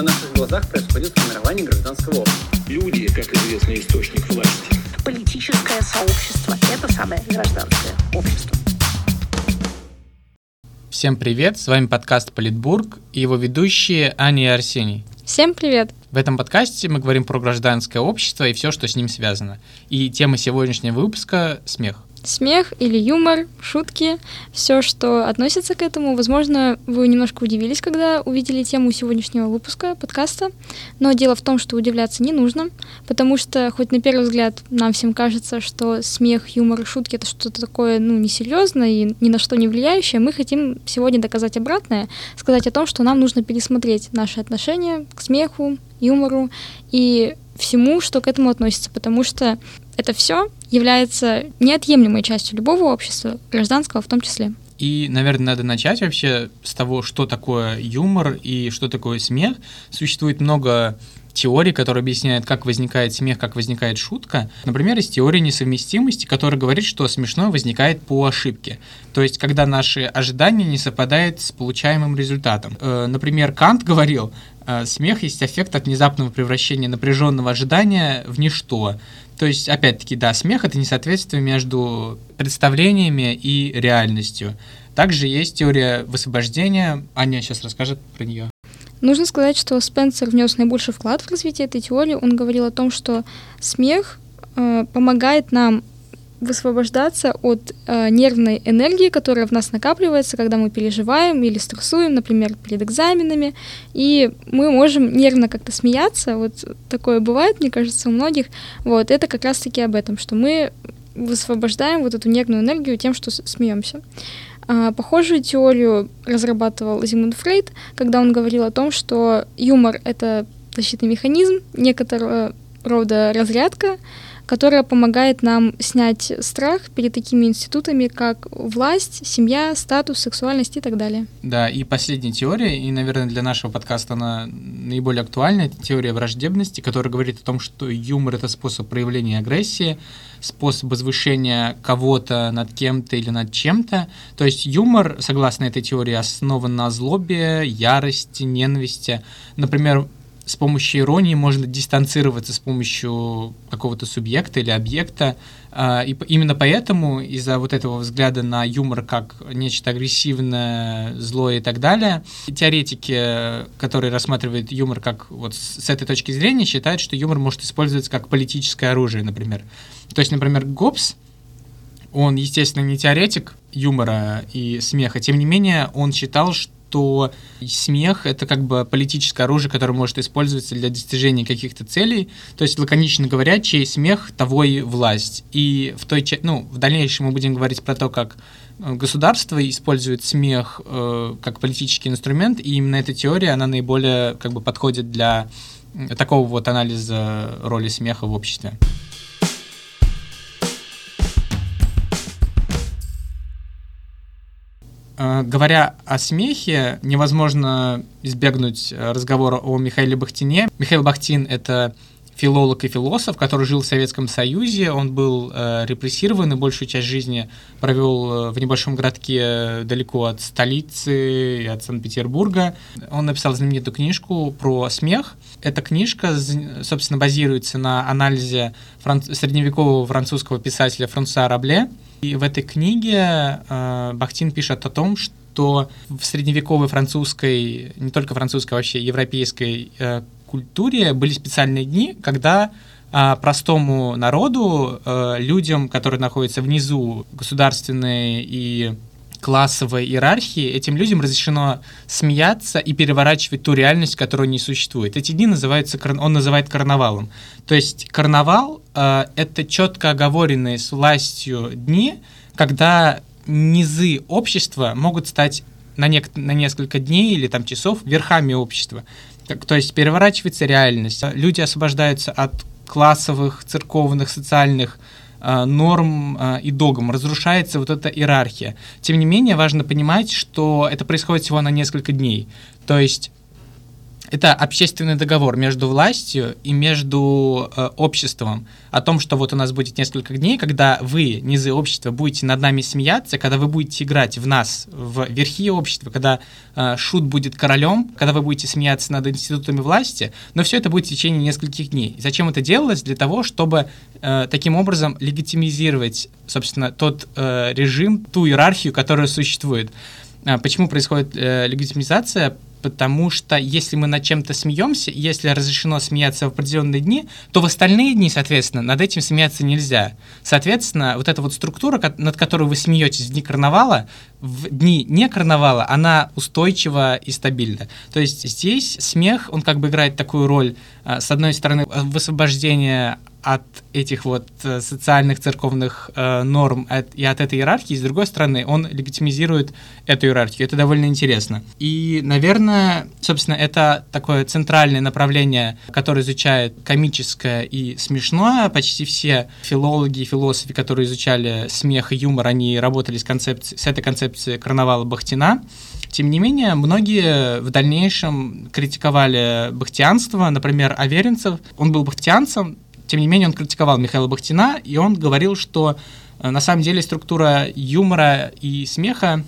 На наших глазах происходит формирование гражданского общества. Люди, как известный источник власти. Политическое сообщество – это самое гражданское общество. Всем привет, с вами подкаст «Политбург» и его ведущие Аня и Арсений. Всем привет! В этом подкасте мы говорим про гражданское общество и все, что с ним связано. И тема сегодняшнего выпуска – смех. Смех или юмор, шутки, все, что относится к этому. Возможно, вы немножко удивились, когда увидели тему сегодняшнего выпуска подкаста, но дело в том, что удивляться не нужно, потому что хоть на первый взгляд нам всем кажется, что смех, юмор, шутки — это что-то такое, ну, несерьезное и ни на что не влияющее, мы хотим сегодня доказать обратное, сказать о том, что нам нужно пересмотреть наши отношения к смеху, юмору и всему, что к этому относится, потому что это все является неотъемлемой частью любого общества, гражданского в том числе. И, наверное, надо начать вообще с того, что такое юмор и что такое смех. Существует много теорий, которые объясняют, как возникает смех, как возникает шутка. Например, есть теория несовместимости, которая говорит, что смешное возникает по ошибке. То есть, когда наши ожидания не совпадают с получаемым результатом. Э, например, Кант говорил, смех есть эффект от внезапного превращения напряженного ожидания в ничто. То есть, опять-таки, да, смех — это несоответствие между представлениями и реальностью. Также есть теория высвобождения. Аня сейчас расскажет про нее. Нужно сказать, что Спенсер внес наибольший вклад в развитие этой теории. Он говорил о том, что смех э, помогает нам высвобождаться от э, нервной энергии, которая в нас накапливается, когда мы переживаем или стрессуем, например, перед экзаменами, и мы можем нервно как-то смеяться, вот такое бывает, мне кажется, у многих, вот, это как раз-таки об этом, что мы высвобождаем вот эту нервную энергию тем, что смеемся. А, похожую теорию разрабатывал Зигмунд Фрейд, когда он говорил о том, что юмор — это защитный механизм, некоторого рода разрядка, которая помогает нам снять страх перед такими институтами, как власть, семья, статус, сексуальность и так далее. Да, и последняя теория, и, наверное, для нашего подкаста она наиболее актуальна, это теория враждебности, которая говорит о том, что юмор — это способ проявления агрессии, способ возвышения кого-то над кем-то или над чем-то. То есть юмор, согласно этой теории, основан на злобе, ярости, ненависти. Например, с помощью иронии можно дистанцироваться с помощью какого-то субъекта или объекта. А, и именно поэтому из-за вот этого взгляда на юмор как нечто агрессивное, злое и так далее, теоретики, которые рассматривают юмор как вот с этой точки зрения, считают, что юмор может использоваться как политическое оружие, например. То есть, например, Гоббс, он, естественно, не теоретик юмора и смеха, тем не менее, он считал, что что смех — это как бы политическое оружие, которое может использоваться для достижения каких-то целей. То есть, лаконично говоря, чей смех, того и власть. И в той ну, в дальнейшем мы будем говорить про то, как э, государство использует смех э, как политический инструмент, и именно эта теория, она наиболее как бы подходит для такого вот анализа роли смеха в обществе. Говоря о смехе, невозможно избегнуть э, разговора о Михаиле Бахтине. Михаил Бахтин — это филолог и философ, который жил в Советском Союзе. Он был э, репрессирован и большую часть жизни провел э, в небольшом городке далеко от столицы и от Санкт-Петербурга. Он написал знаменитую книжку про смех. Эта книжка, собственно, базируется на анализе фран... средневекового французского писателя Франсуа Рабле. И в этой книге э, Бахтин пишет о том, что в средневековой французской, не только французской, а вообще европейской э, культуре были специальные дни, когда э, простому народу, э, людям, которые находятся внизу государственной и классовой иерархии, этим людям разрешено смеяться и переворачивать ту реальность, которая не существует. Эти дни называются, он называет карнавалом. То есть карнавал э, — это четко оговоренные с властью дни, когда низы общества могут стать на, нек- на несколько дней или там часов верхами общества. Так, то есть переворачивается реальность. Люди освобождаются от классовых, церковных, социальных Э, норм э, и догм, разрушается вот эта иерархия. Тем не менее, важно понимать, что это происходит всего на несколько дней. То есть Это общественный договор между властью и между э, обществом о том, что вот у нас будет несколько дней, когда вы, низы общества, будете над нами смеяться, когда вы будете играть в нас, в верхи общества, когда э, шут будет королем, когда вы будете смеяться над институтами власти, но все это будет в течение нескольких дней. Зачем это делалось? Для того, чтобы э, таким образом легитимизировать, собственно, тот э, режим, ту иерархию, которая существует. А почему происходит э, легитимизация? Потому что если мы над чем-то смеемся, если разрешено смеяться в определенные дни, то в остальные дни, соответственно, над этим смеяться нельзя. Соответственно, вот эта вот структура, над которой вы смеетесь в дни карнавала, в дни не карнавала, она устойчива и стабильна. То есть здесь смех, он как бы играет такую роль, а, с одной стороны, высвобождения от этих вот э, социальных церковных э, норм от, и от этой иерархии, с другой стороны, он легитимизирует эту иерархию. Это довольно интересно. И, наверное, собственно, это такое центральное направление, которое изучает комическое и смешное. Почти все филологи и философы, которые изучали смех и юмор, они работали с, концепцией, с этой концепцией карнавала Бахтина. Тем не менее, многие в дальнейшем критиковали бахтианство. Например, Аверинцев, он был бахтианцем, тем не менее, он критиковал Михаила Бахтина, и он говорил, что э, на самом деле структура юмора и смеха,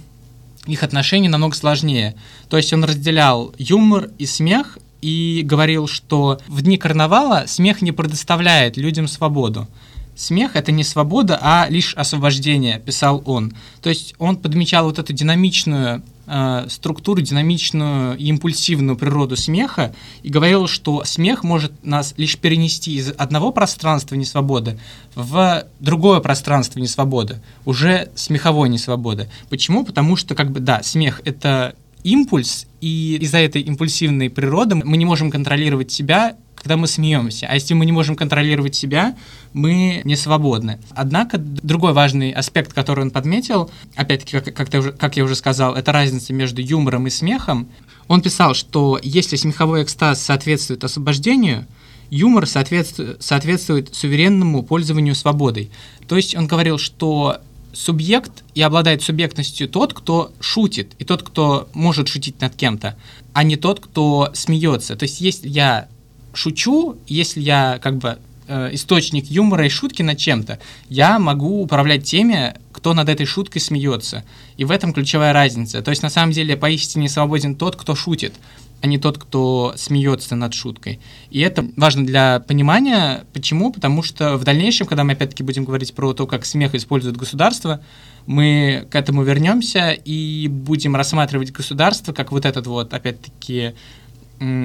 их отношения намного сложнее. То есть он разделял юмор и смех и говорил, что в дни карнавала смех не предоставляет людям свободу. Смех — это не свобода, а лишь освобождение, писал он. То есть он подмечал вот эту динамичную э, структуру, динамичную и импульсивную природу смеха и говорил, что смех может нас лишь перенести из одного пространства несвободы в другое пространство несвободы, уже смеховой несвободы. Почему? Потому что, как бы, да, смех — это импульс, и из-за этой импульсивной природы мы не можем контролировать себя когда мы смеемся. А если мы не можем контролировать себя, мы не свободны. Однако другой важный аспект, который он подметил, опять-таки, как, как, как я уже сказал, это разница между юмором и смехом. Он писал, что если смеховой экстаз соответствует освобождению, юмор соответствует, соответствует суверенному пользованию свободой. То есть он говорил, что субъект и обладает субъектностью тот, кто шутит, и тот, кто может шутить над кем-то, а не тот, кто смеется. То есть если я шучу, если я как бы э, источник юмора и шутки над чем-то, я могу управлять теми, кто над этой шуткой смеется. И в этом ключевая разница. То есть на самом деле поистине свободен тот, кто шутит, а не тот, кто смеется над шуткой. И это важно для понимания. Почему? Потому что в дальнейшем, когда мы опять-таки будем говорить про то, как смех использует государство, мы к этому вернемся и будем рассматривать государство как вот этот вот, опять-таки,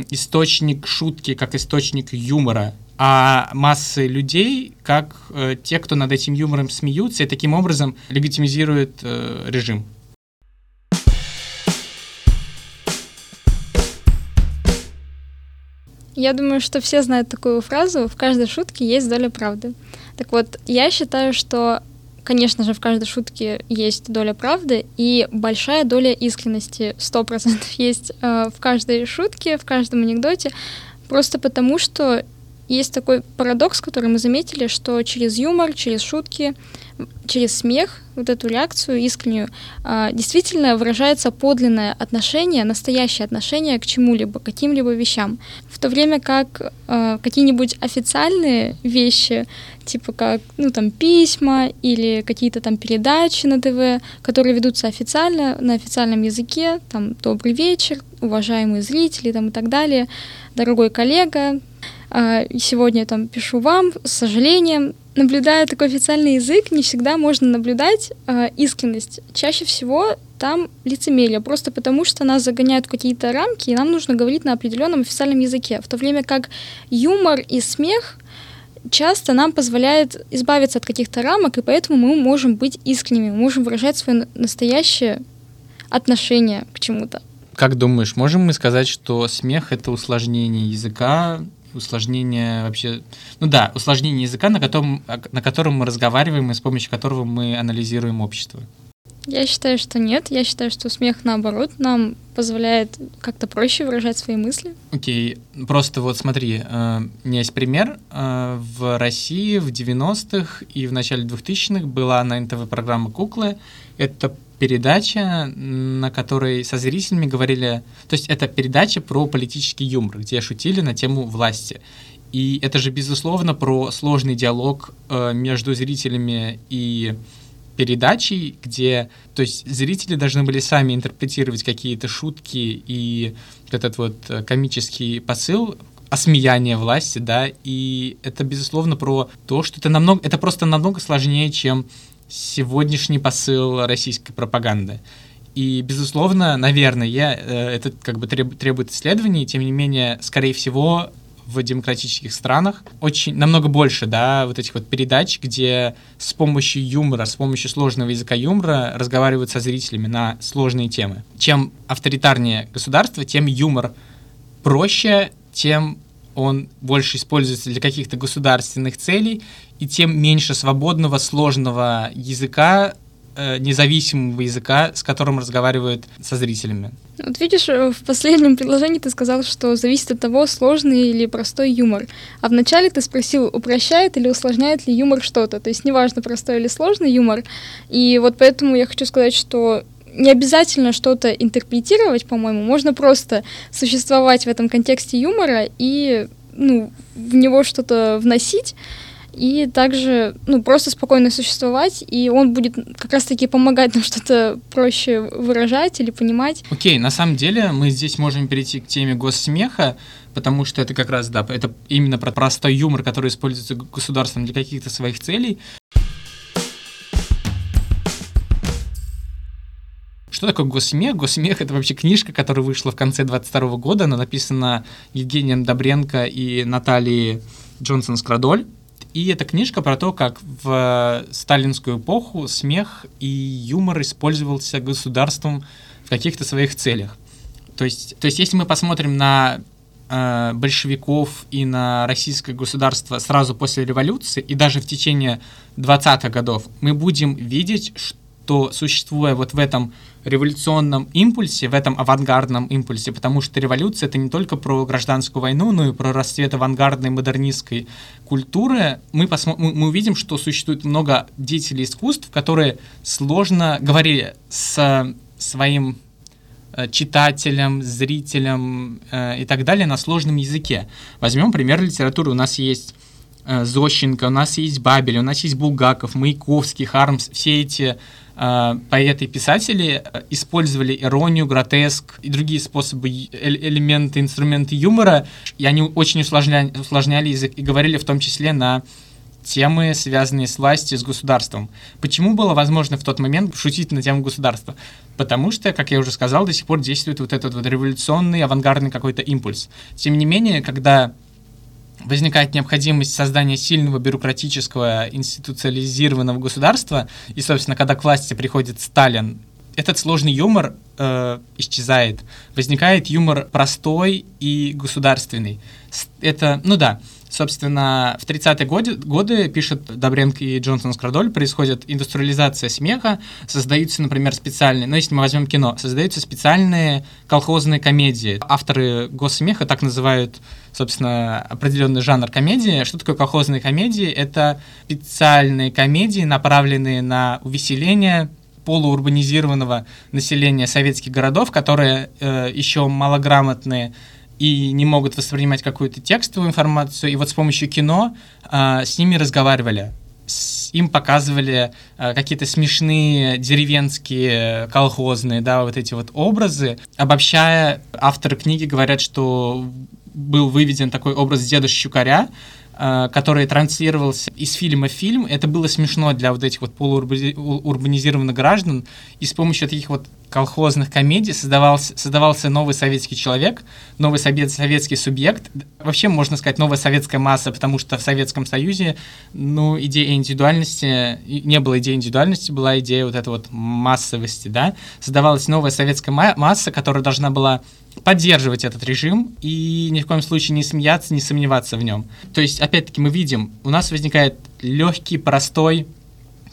источник шутки, как источник юмора, а массы людей как э, те, кто над этим юмором смеются и таким образом легитимизирует э, режим. Я думаю, что все знают такую фразу «в каждой шутке есть доля правды». Так вот, я считаю, что Конечно же, в каждой шутке есть доля правды и большая доля искренности, сто процентов есть э, в каждой шутке, в каждом анекдоте, просто потому что есть такой парадокс, который мы заметили, что через юмор, через шутки, через смех, вот эту реакцию искреннюю, а, действительно выражается подлинное отношение, настоящее отношение к чему-либо, к каким-либо вещам. В то время как а, какие-нибудь официальные вещи, типа как, ну, там, письма или какие-то там передачи на ТВ, которые ведутся официально, на официальном языке, там, «Добрый вечер», «Уважаемые зрители», там, и так далее, «Дорогой коллега», а, сегодня я там пишу вам, с сожалением, наблюдая такой официальный язык, не всегда можно наблюдать э, искренность. Чаще всего там лицемерие, просто потому что нас загоняют в какие-то рамки, и нам нужно говорить на определенном официальном языке. В то время как юмор и смех часто нам позволяет избавиться от каких-то рамок, и поэтому мы можем быть искренними, мы можем выражать свое настоящее отношение к чему-то. Как думаешь, можем мы сказать, что смех это усложнение языка усложнение вообще, ну да, усложнение языка, на котором, на котором мы разговариваем и с помощью которого мы анализируем общество. Я считаю, что нет. Я считаю, что смех, наоборот, нам позволяет как-то проще выражать свои мысли. Окей, okay. просто вот смотри, э, у меня есть пример. Э, в России в 90-х и в начале 2000-х была на НТВ программа «Куклы». Это передача, на которой со зрителями говорили... То есть это передача про политический юмор, где шутили на тему власти. И это же, безусловно, про сложный диалог э, между зрителями и передачей, где, то есть зрители должны были сами интерпретировать какие-то шутки и этот вот э, комический посыл осмеяние власти, да, и это, безусловно, про то, что это намного, это просто намного сложнее, чем сегодняшний посыл российской пропаганды. И, безусловно, наверное, э, это как бы требует исследований, тем не менее, скорее всего, в демократических странах очень намного больше, да, вот этих вот передач, где с помощью юмора, с помощью сложного языка юмора разговаривают со зрителями на сложные темы. Чем авторитарнее государство, тем юмор проще, тем он больше используется для каких-то государственных целей, и тем меньше свободного, сложного языка, э, независимого языка, с которым разговаривают со зрителями. Вот видишь, э, в последнем предложении ты сказал, что зависит от того, сложный или простой юмор. А вначале ты спросил, упрощает или усложняет ли юмор что-то. То есть неважно, простой или сложный юмор. И вот поэтому я хочу сказать, что не обязательно что-то интерпретировать, по-моему, можно просто существовать в этом контексте юмора и ну, в него что-то вносить, и также ну, просто спокойно существовать, и он будет как раз-таки помогать нам что-то проще выражать или понимать. Окей, okay, на самом деле мы здесь можем перейти к теме госсмеха, потому что это как раз, да, это именно про простой юмор, который используется государством для каких-то своих целей. Что такое госсмех? Госсмех — это вообще книжка, которая вышла в конце 22 года. Она написана Евгением Добренко и Натальей Джонсон-Скрадоль. И это книжка про то, как в сталинскую эпоху смех и юмор использовался государством в каких-то своих целях. То есть, то есть если мы посмотрим на э, большевиков и на российское государство сразу после революции и даже в течение 20-х годов, мы будем видеть, что то существуя вот в этом революционном импульсе, в этом авангардном импульсе, потому что революция это не только про гражданскую войну, но и про расцвет авангардной модернистской культуры, мы, посмо- мы увидим, что существует много деятелей искусств, которые сложно говорили с своим э, читателям, зрителям э, и так далее на сложном языке. Возьмем пример литературы. У нас есть э, Зощенко, у нас есть Бабель, у нас есть Булгаков, Маяковский, Хармс, все эти поэты и писатели э, использовали иронию, гротеск и другие способы, элементы, инструменты юмора, и они очень усложняли, усложняли язык и говорили в том числе на темы, связанные с властью, с государством. Почему было возможно в тот момент шутить на тему государства? Потому что, как я уже сказал, до сих пор действует вот этот вот революционный, авангардный какой-то импульс. Тем не менее, когда возникает необходимость создания сильного бюрократического институциализированного государства, и, собственно, когда к власти приходит Сталин, этот сложный юмор э, исчезает. Возникает юмор простой и государственный. Это, ну да, Собственно, в 30-е годы, годы, пишет Добренко и Джонсон Скрадоль, происходит индустриализация смеха, создаются, например, специальные, ну, если мы возьмем кино, создаются специальные колхозные комедии. Авторы госсмеха так называют, собственно, определенный жанр комедии. Что такое колхозные комедии? Это специальные комедии, направленные на увеселение полуурбанизированного населения советских городов, которые э, еще малограмотные и не могут воспринимать какую-то текстовую информацию. И вот с помощью кино э, с ними разговаривали. С, им показывали э, какие-то смешные деревенские, колхозные, да, вот эти вот образы. Обобщая, авторы книги говорят, что был выведен такой образ деда Щукаря, Э, который транслировался из фильма в фильм, это было смешно для вот этих вот полуурбанизированных граждан, и с помощью таких вот колхозных комедий создавался, создавался новый советский человек, новый совет, советский субъект, вообще можно сказать новая советская масса, потому что в Советском Союзе, ну, идея индивидуальности, не было идеи индивидуальности, была идея вот этой вот массовости, да, создавалась новая советская масса, которая должна была поддерживать этот режим и ни в коем случае не смеяться, не сомневаться в нем. То есть, опять-таки, мы видим, у нас возникает легкий, простой,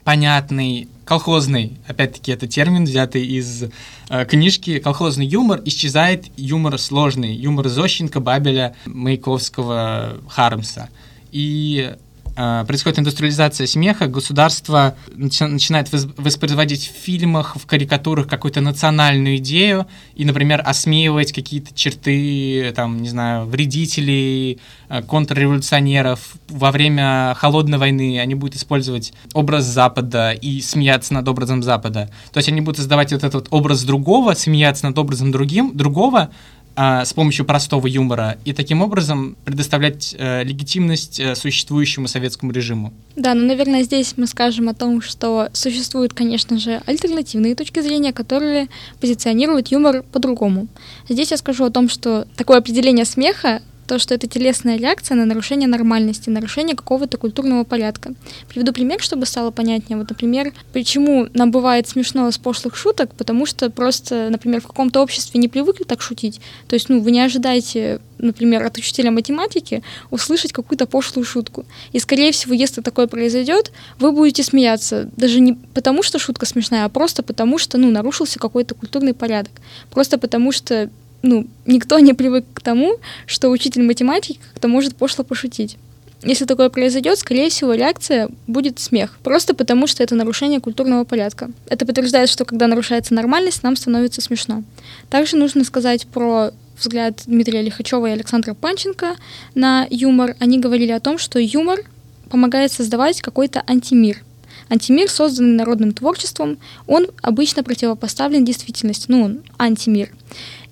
понятный, колхозный, опять-таки, это термин, взятый из э, книжки, колхозный юмор, исчезает юмор сложный, юмор Зощенко, Бабеля, Маяковского, Хармса. И происходит индустриализация смеха, государство начи- начинает вос- воспроизводить в фильмах, в карикатурах какую-то национальную идею и, например, осмеивать какие-то черты, там, не знаю, вредителей, э, контрреволюционеров. Во время холодной войны они будут использовать образ Запада и смеяться над образом Запада. То есть они будут создавать вот этот вот образ другого, смеяться над образом другим, другого, с помощью простого юмора и таким образом предоставлять э, легитимность э, существующему советскому режиму. Да, ну, наверное, здесь мы скажем о том, что существуют, конечно же, альтернативные точки зрения, которые позиционируют юмор по-другому. Здесь я скажу о том, что такое определение смеха то, что это телесная реакция на нарушение нормальности, нарушение какого-то культурного порядка. Приведу пример, чтобы стало понятнее. Вот, например, почему нам бывает смешно с пошлых шуток, потому что просто, например, в каком-то обществе не привыкли так шутить. То есть, ну, вы не ожидаете, например, от учителя математики услышать какую-то пошлую шутку. И, скорее всего, если такое произойдет, вы будете смеяться. Даже не потому, что шутка смешная, а просто потому, что, ну, нарушился какой-то культурный порядок. Просто потому, что ну, никто не привык к тому, что учитель математики как-то может пошло пошутить. Если такое произойдет, скорее всего, реакция будет смех. Просто потому, что это нарушение культурного порядка. Это подтверждает, что когда нарушается нормальность, нам становится смешно. Также нужно сказать про взгляд Дмитрия Лихачева и Александра Панченко на юмор. Они говорили о том, что юмор помогает создавать какой-то антимир. Антимир, созданный народным творчеством, он обычно противопоставлен действительности, ну, он антимир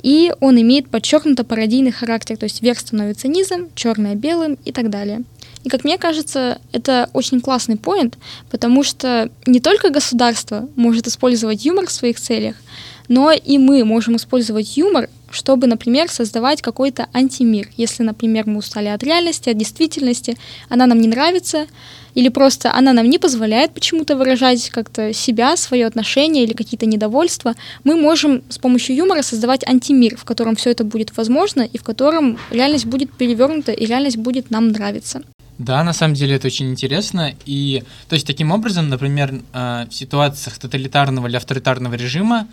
и он имеет подчеркнуто пародийный характер, то есть верх становится низом, черное белым и так далее. И как мне кажется, это очень классный поинт, потому что не только государство может использовать юмор в своих целях, но и мы можем использовать юмор, чтобы, например, создавать какой-то антимир. Если, например, мы устали от реальности, от действительности, она нам не нравится, или просто она нам не позволяет почему-то выражать как-то себя, свое отношение или какие-то недовольства, мы можем с помощью юмора создавать антимир, в котором все это будет возможно и в котором реальность будет перевернута и реальность будет нам нравиться. Да, на самом деле это очень интересно. И, то есть, таким образом, например, э, в ситуациях тоталитарного или авторитарного режима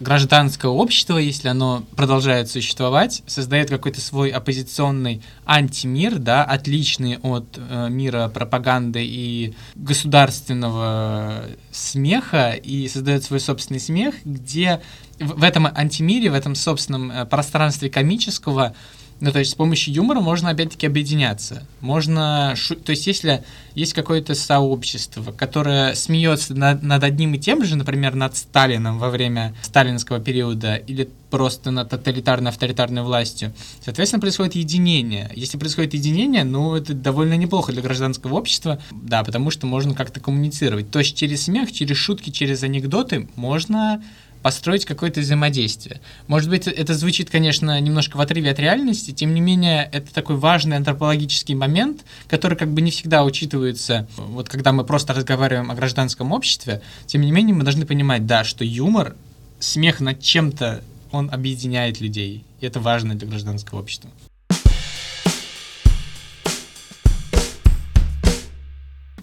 гражданское общество, если оно продолжает существовать, создает какой-то свой оппозиционный антимир, да, отличный от э, мира пропаганды и государственного смеха, и создает свой собственный смех, где в, в этом антимире, в этом собственном э, пространстве комического ну, то есть с помощью юмора можно опять-таки объединяться. Можно, шу... то есть если есть какое-то сообщество, которое смеется над, над одним и тем же, например, над Сталином во время сталинского периода или просто над тоталитарной авторитарной властью, соответственно, происходит единение. Если происходит единение, ну, это довольно неплохо для гражданского общества, да, потому что можно как-то коммуницировать. То есть через смех, через шутки, через анекдоты можно построить какое-то взаимодействие. Может быть, это звучит, конечно, немножко в отрыве от реальности, тем не менее, это такой важный антропологический момент, который как бы не всегда учитывается, вот когда мы просто разговариваем о гражданском обществе, тем не менее, мы должны понимать, да, что юмор, смех над чем-то, он объединяет людей, и это важно для гражданского общества.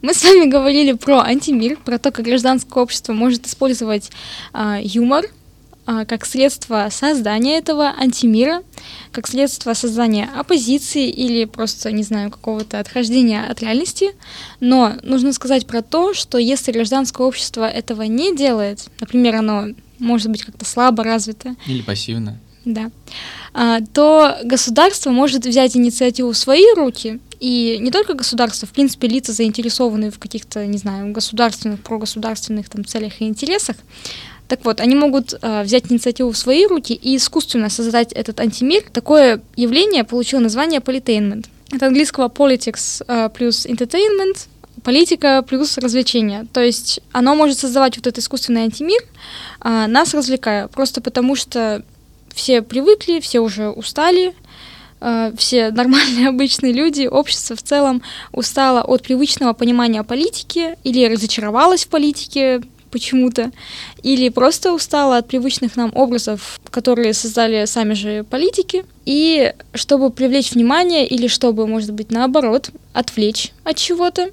Мы с вами говорили про антимир, про то, как гражданское общество может использовать а, юмор а, как средство создания этого антимира, как средство создания оппозиции или просто, не знаю, какого-то отхождения от реальности. Но нужно сказать про то, что если гражданское общество этого не делает, например, оно может быть как-то слабо развито. Или пассивно. Да. А, то государство может взять инициативу в свои руки и не только государство, в принципе, лица, заинтересованные в каких-то, не знаю, государственных, прогосударственных там целях и интересах, так вот, они могут э, взять инициативу в свои руки и искусственно создать этот антимир. Такое явление получило название политейнмент. От английского politics э, плюс entertainment, политика плюс развлечение. То есть оно может создавать вот этот искусственный антимир, э, нас развлекая, просто потому что все привыкли, все уже устали, все нормальные обычные люди, общество в целом устало от привычного понимания политики или разочаровалось в политике почему-то, или просто устало от привычных нам образов, которые создали сами же политики. И чтобы привлечь внимание или чтобы, может быть, наоборот, отвлечь от чего-то,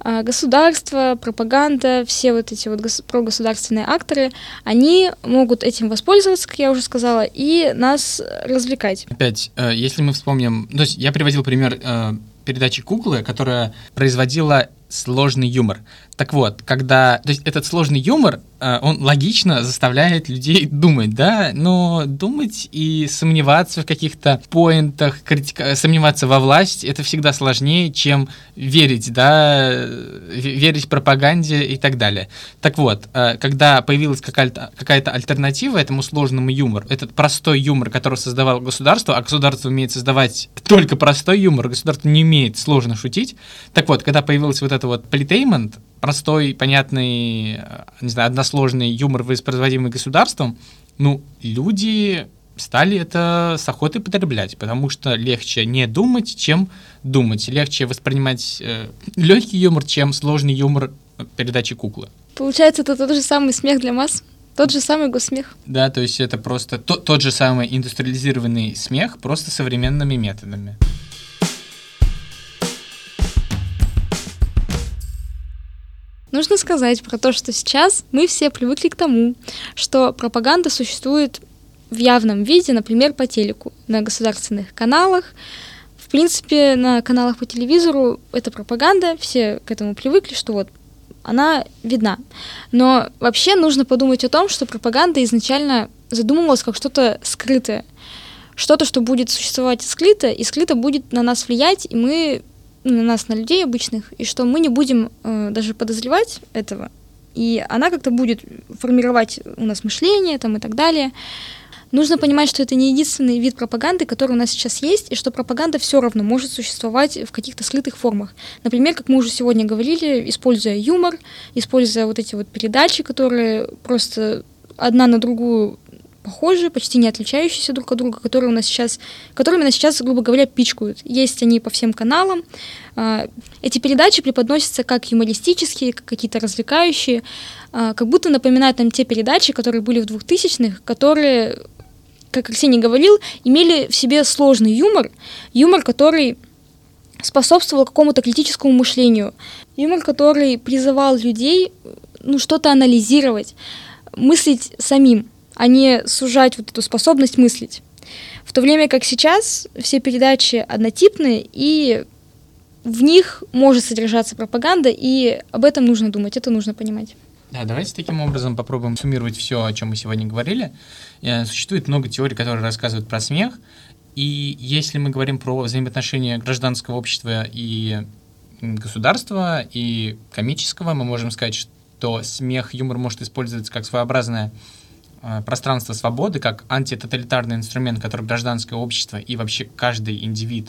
государство, пропаганда, все вот эти вот гос- прогосударственные акторы, они могут этим воспользоваться, как я уже сказала, и нас развлекать. Опять, э, если мы вспомним, то есть я приводил пример э, передачи «Куклы», которая производила сложный юмор. Так вот, когда... То есть этот сложный юмор, э, он логично заставляет людей думать, да? Но думать и сомневаться в каких-то поинтах, критика... сомневаться во власть, это всегда сложнее, чем верить, да? Верить пропаганде и так далее. Так вот, э, когда появилась какая-то какая альтернатива этому сложному юмору, этот простой юмор, который создавал государство, а государство умеет создавать только простой юмор, государство не умеет сложно шутить. Так вот, когда появилась вот это вот политеймент, простой, понятный, э, не знаю, односложный юмор, воспроизводимый государством, ну, люди стали это с охотой потреблять, потому что легче не думать, чем думать. Легче воспринимать э, легкий юмор, чем сложный юмор передачи куклы. Получается, это тот же самый смех для масс? Тот же самый госсмех. Да, то есть это просто то, тот же самый индустриализированный смех, просто современными методами. Нужно сказать про то, что сейчас мы все привыкли к тому, что пропаганда существует в явном виде, например, по телеку, на государственных каналах. В принципе, на каналах по телевизору эта пропаганда, все к этому привыкли, что вот она видна. Но вообще нужно подумать о том, что пропаганда изначально задумывалась как что-то скрытое. Что-то, что будет существовать скрыто, и скрыто будет на нас влиять, и мы на нас, на людей обычных, и что мы не будем э, даже подозревать этого, и она как-то будет формировать у нас мышление там и так далее. Нужно понимать, что это не единственный вид пропаганды, который у нас сейчас есть, и что пропаганда все равно может существовать в каких-то скрытых формах. Например, как мы уже сегодня говорили, используя юмор, используя вот эти вот передачи, которые просто одна на другую похожие, почти не отличающиеся друг от друга, которые у нас сейчас, которыми нас сейчас, грубо говоря, пичкают. Есть они по всем каналам. А, эти передачи преподносятся как юмористические, как какие-то развлекающие, а, как будто напоминают нам те передачи, которые были в 2000-х, которые, как Арсений говорил, имели в себе сложный юмор, юмор, который способствовал какому-то критическому мышлению, юмор, который призывал людей ну, что-то анализировать, мыслить самим а не сужать вот эту способность мыслить. В то время как сейчас все передачи однотипные, и в них может содержаться пропаганда, и об этом нужно думать, это нужно понимать. Да, давайте таким образом попробуем суммировать все, о чем мы сегодня говорили. Э, существует много теорий, которые рассказывают про смех, и если мы говорим про взаимоотношения гражданского общества и государства, и комического, мы можем сказать, что смех, юмор может использоваться как своеобразная пространство свободы как антитоталитарный инструмент, который гражданское общество и вообще каждый индивид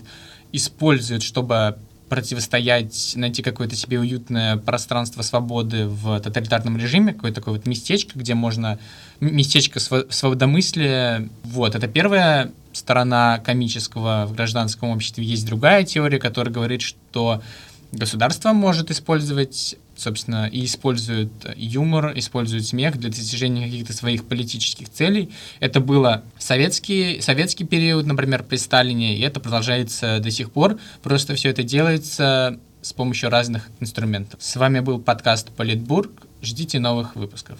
использует, чтобы противостоять, найти какое-то себе уютное пространство свободы в тоталитарном режиме, какое-то такое вот местечко, где можно... Местечко свободомыслия. Вот, это первая сторона комического в гражданском обществе. Есть другая теория, которая говорит, что государство может использовать собственно, и используют юмор, используют смех для достижения каких-то своих политических целей. Это было советский, советский период, например, при Сталине, и это продолжается до сих пор. Просто все это делается с помощью разных инструментов. С вами был подкаст Политбург. Ждите новых выпусков.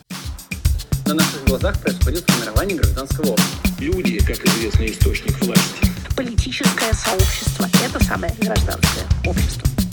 На наших глазах происходит формирование гражданского общества. Люди, как известный источник власти. Политическое сообщество – это самое гражданское общество.